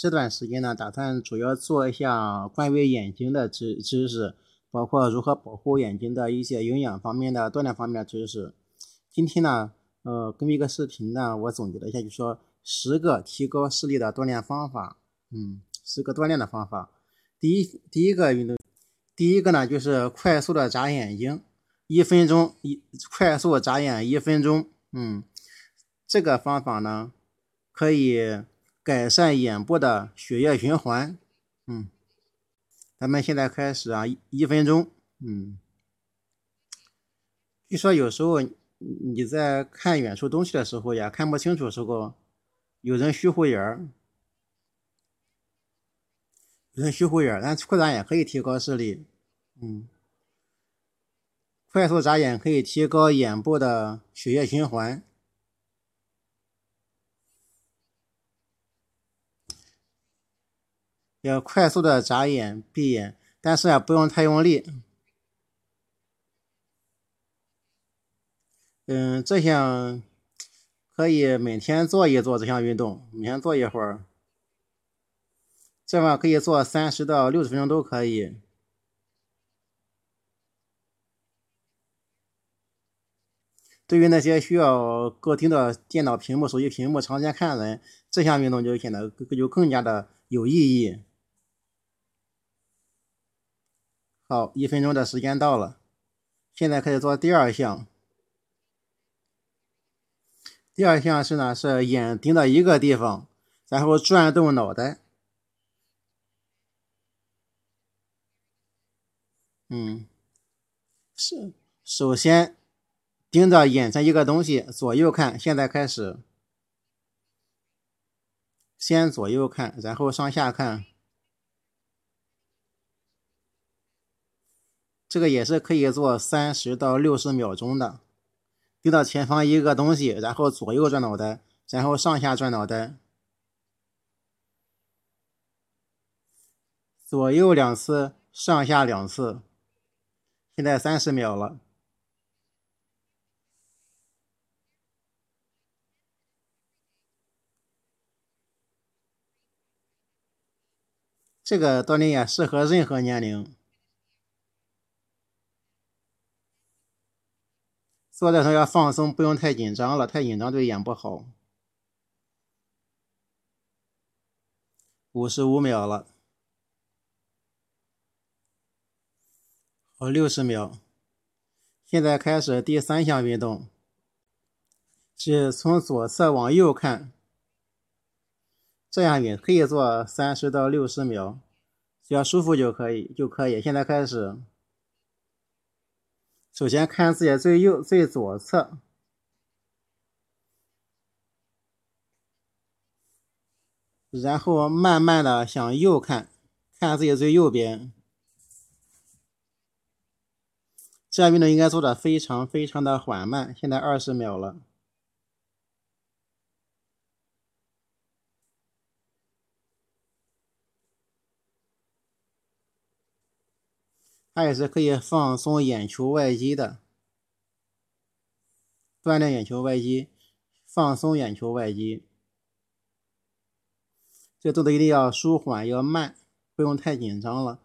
这段时间呢，打算主要做一下关于眼睛的知知识，包括如何保护眼睛的一些营养方面的、锻炼方面的知识。今天呢，呃，根据一个视频呢，我总结了一下，就说十个提高视力的锻炼方法。嗯，十个锻炼的方法。第一，第一个运动，第一个呢，就是快速的眨眼睛，一分钟一快速眨眼一分钟。嗯，这个方法呢，可以改善眼部的血液循环。嗯，咱们现在开始啊，一分钟。嗯，据说有时候你在看远处东西的时候呀，看不清楚的时候，有人虚糊眼儿，有人虚糊眼儿，但扩展也可以提高视力。嗯。快速眨眼可以提高眼部的血液循环。要快速的眨眼、闭眼，但是啊，不用太用力。嗯，这项可以每天做一做这项运动，每天做一会儿，这样可以做三十到六十分钟都可以。对于那些需要高盯着电脑屏幕、手机屏幕长时间看的人，这项运动就显得就更加的有意义。好，一分钟的时间到了，现在开始做第二项。第二项是呢，是眼盯到一个地方，然后转动脑袋。嗯，是首先。盯着眼前一个东西，左右看。现在开始，先左右看，然后上下看。这个也是可以做三十到六十秒钟的。盯到前方一个东西，然后左右转脑袋，然后上下转脑袋，左右两次，上下两次。现在三十秒了。这个锻炼也适合任何年龄。做的时候要放松，不用太紧张了，太紧张对眼不好。五十五秒了，好，六十秒。现在开始第三项运动，是从左侧往右看。这样也可以做三十到六十秒，只要舒服就可以就可以。现在开始，首先看自己最右最左侧，然后慢慢的向右看，看自己最右边。这样运动应该做的非常非常的缓慢。现在二十秒了。它也是可以放松眼球外肌的，锻炼眼球外肌，放松眼球外肌。这动作一定要舒缓，要慢，不用太紧张了。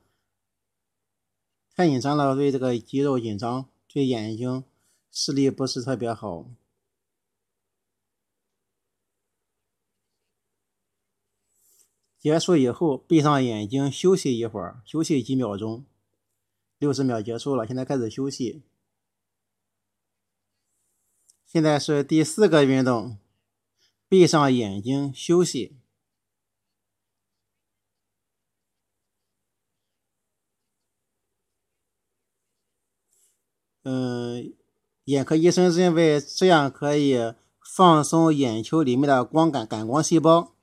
太紧张了，对这个肌肉紧张，对眼睛视力不是特别好。结束以后，闭上眼睛休息一会儿，休息几秒钟。六十秒结束了，现在开始休息。现在是第四个运动，闭上眼睛休息。嗯，眼科医生认为这样可以放松眼球里面的光感感光细胞，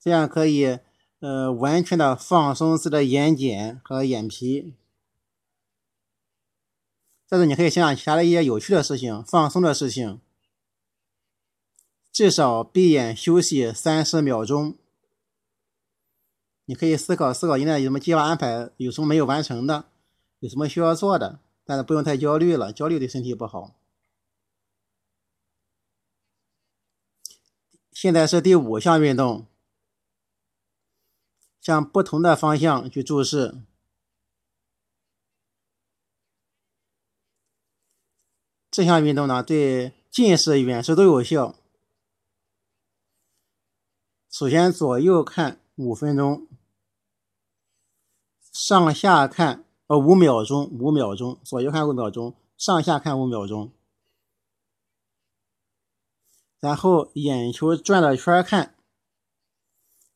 这样可以。呃，完全的放松自己的眼睑和眼皮。但是你可以想想其他的一些有趣的事情、放松的事情。至少闭眼休息三十秒钟。你可以思考思考，现在有什么计划安排，有什么没有完成的，有什么需要做的，但是不用太焦虑了，焦虑对身体不好。现在是第五项运动，向不同的方向去注视。这项运动呢，对近视、远视都有效。首先，左右看五分钟，上下看呃五秒钟，五秒钟，左右看五秒钟，上下看五秒钟。然后眼球转着圈看，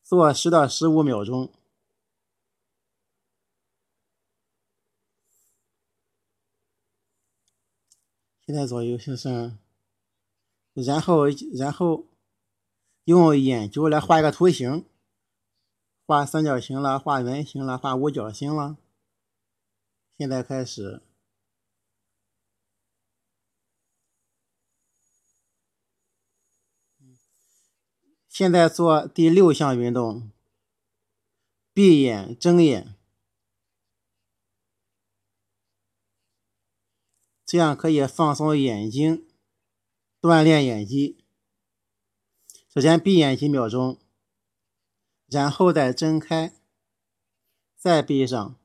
做十到十五秒钟。现在左右是是，然后然后用眼球来画一个图形，画三角形了，画圆形了，画五角星了。现在开始。现在做第六项运动，闭眼睁眼，这样可以放松眼睛，锻炼眼肌。首先闭眼几秒钟，然后再睁开，再闭上，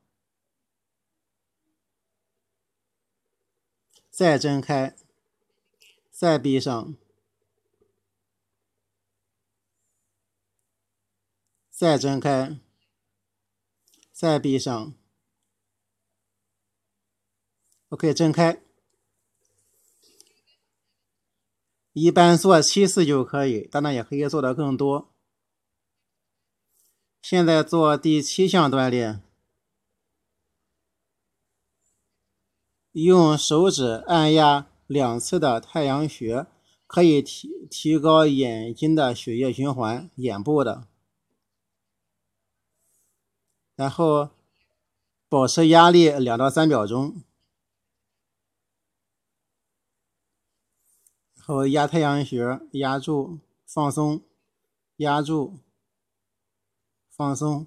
再睁开，再闭上。再睁开，再闭上。OK，睁开。一般做七次就可以，当然也可以做的更多。现在做第七项锻炼，用手指按压两次的太阳穴，可以提提高眼睛的血液循环，眼部的。然后保持压力两到三秒钟，然后压太阳穴，压住，放松，压住，放松，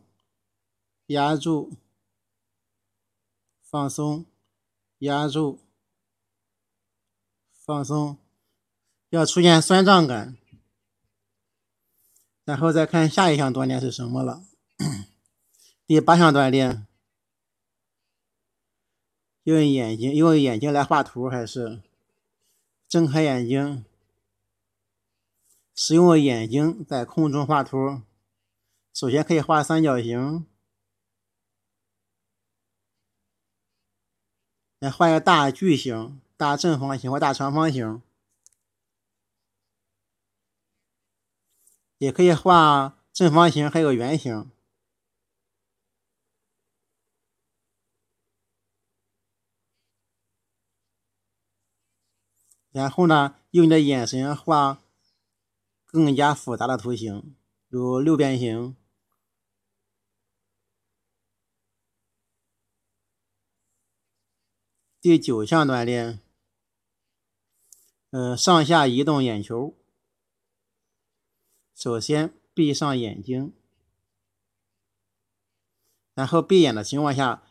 压住，放松，压住，放松，要出现酸胀感，然后再看下一项锻炼是什么了。第八项锻炼，用眼睛用眼睛来画图，还是睁开眼睛，使用眼睛在空中画图。首先可以画三角形，来画一个大矩形、大正方形或大长方形，也可以画正方形，还有圆形。然后呢，用你的眼神画更加复杂的图形，如六边形。第九项锻炼，呃，上下移动眼球。首先闭上眼睛，然后闭眼的情况下，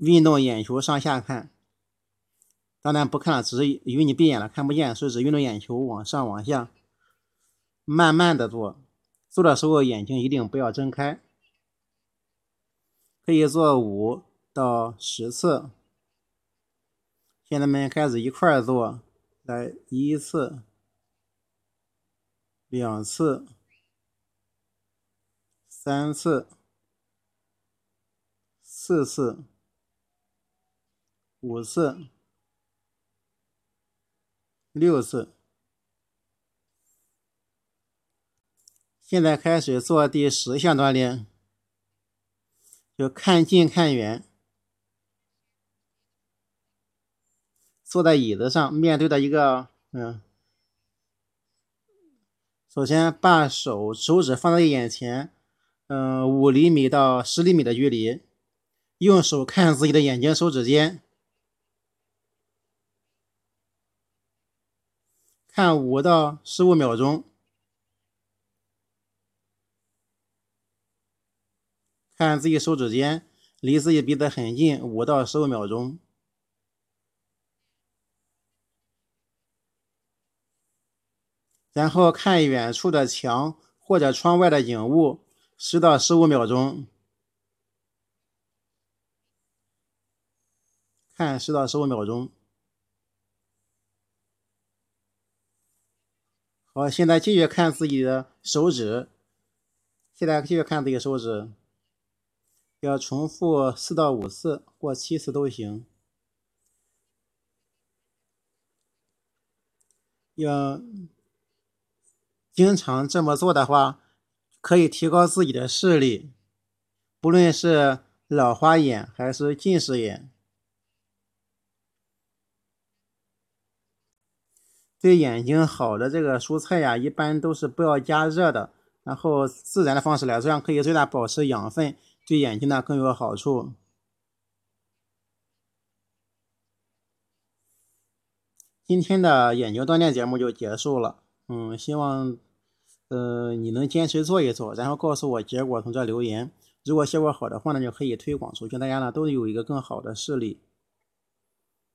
运动眼球上下看。当然不看了，只是因为你闭眼了看不见，所以只运动眼球往上往下，慢慢的做。做的时候眼睛一定不要睁开，可以做五到十次。现在们开始一块儿做，来一次、两次、三次、四次、五次。六次，现在开始做第十项锻炼，就看近看远，坐在椅子上，面对着一个嗯，首先把手手指放在眼前，嗯，五厘米到十厘米的距离，用手看自己的眼睛手指尖。看五到十五秒钟，看自己手指尖离自己鼻子很近，五到十五秒钟。然后看远处的墙或者窗外的景物，十到十五秒钟。看十到十五秒钟。好，现在继续看自己的手指。现在继续看自己的手指，要重复四到五次或七次都行。要经常这么做的话，可以提高自己的视力，不论是老花眼还是近视眼。对眼睛好的这个蔬菜呀，一般都是不要加热的，然后自然的方式来，这样可以最大保持养分，对眼睛呢更有好处。今天的眼睛锻炼节目就结束了，嗯，希望呃你能坚持做一做，然后告诉我结果，从这留言。如果效果好的话呢，就可以推广出去，大家呢都有一个更好的视力。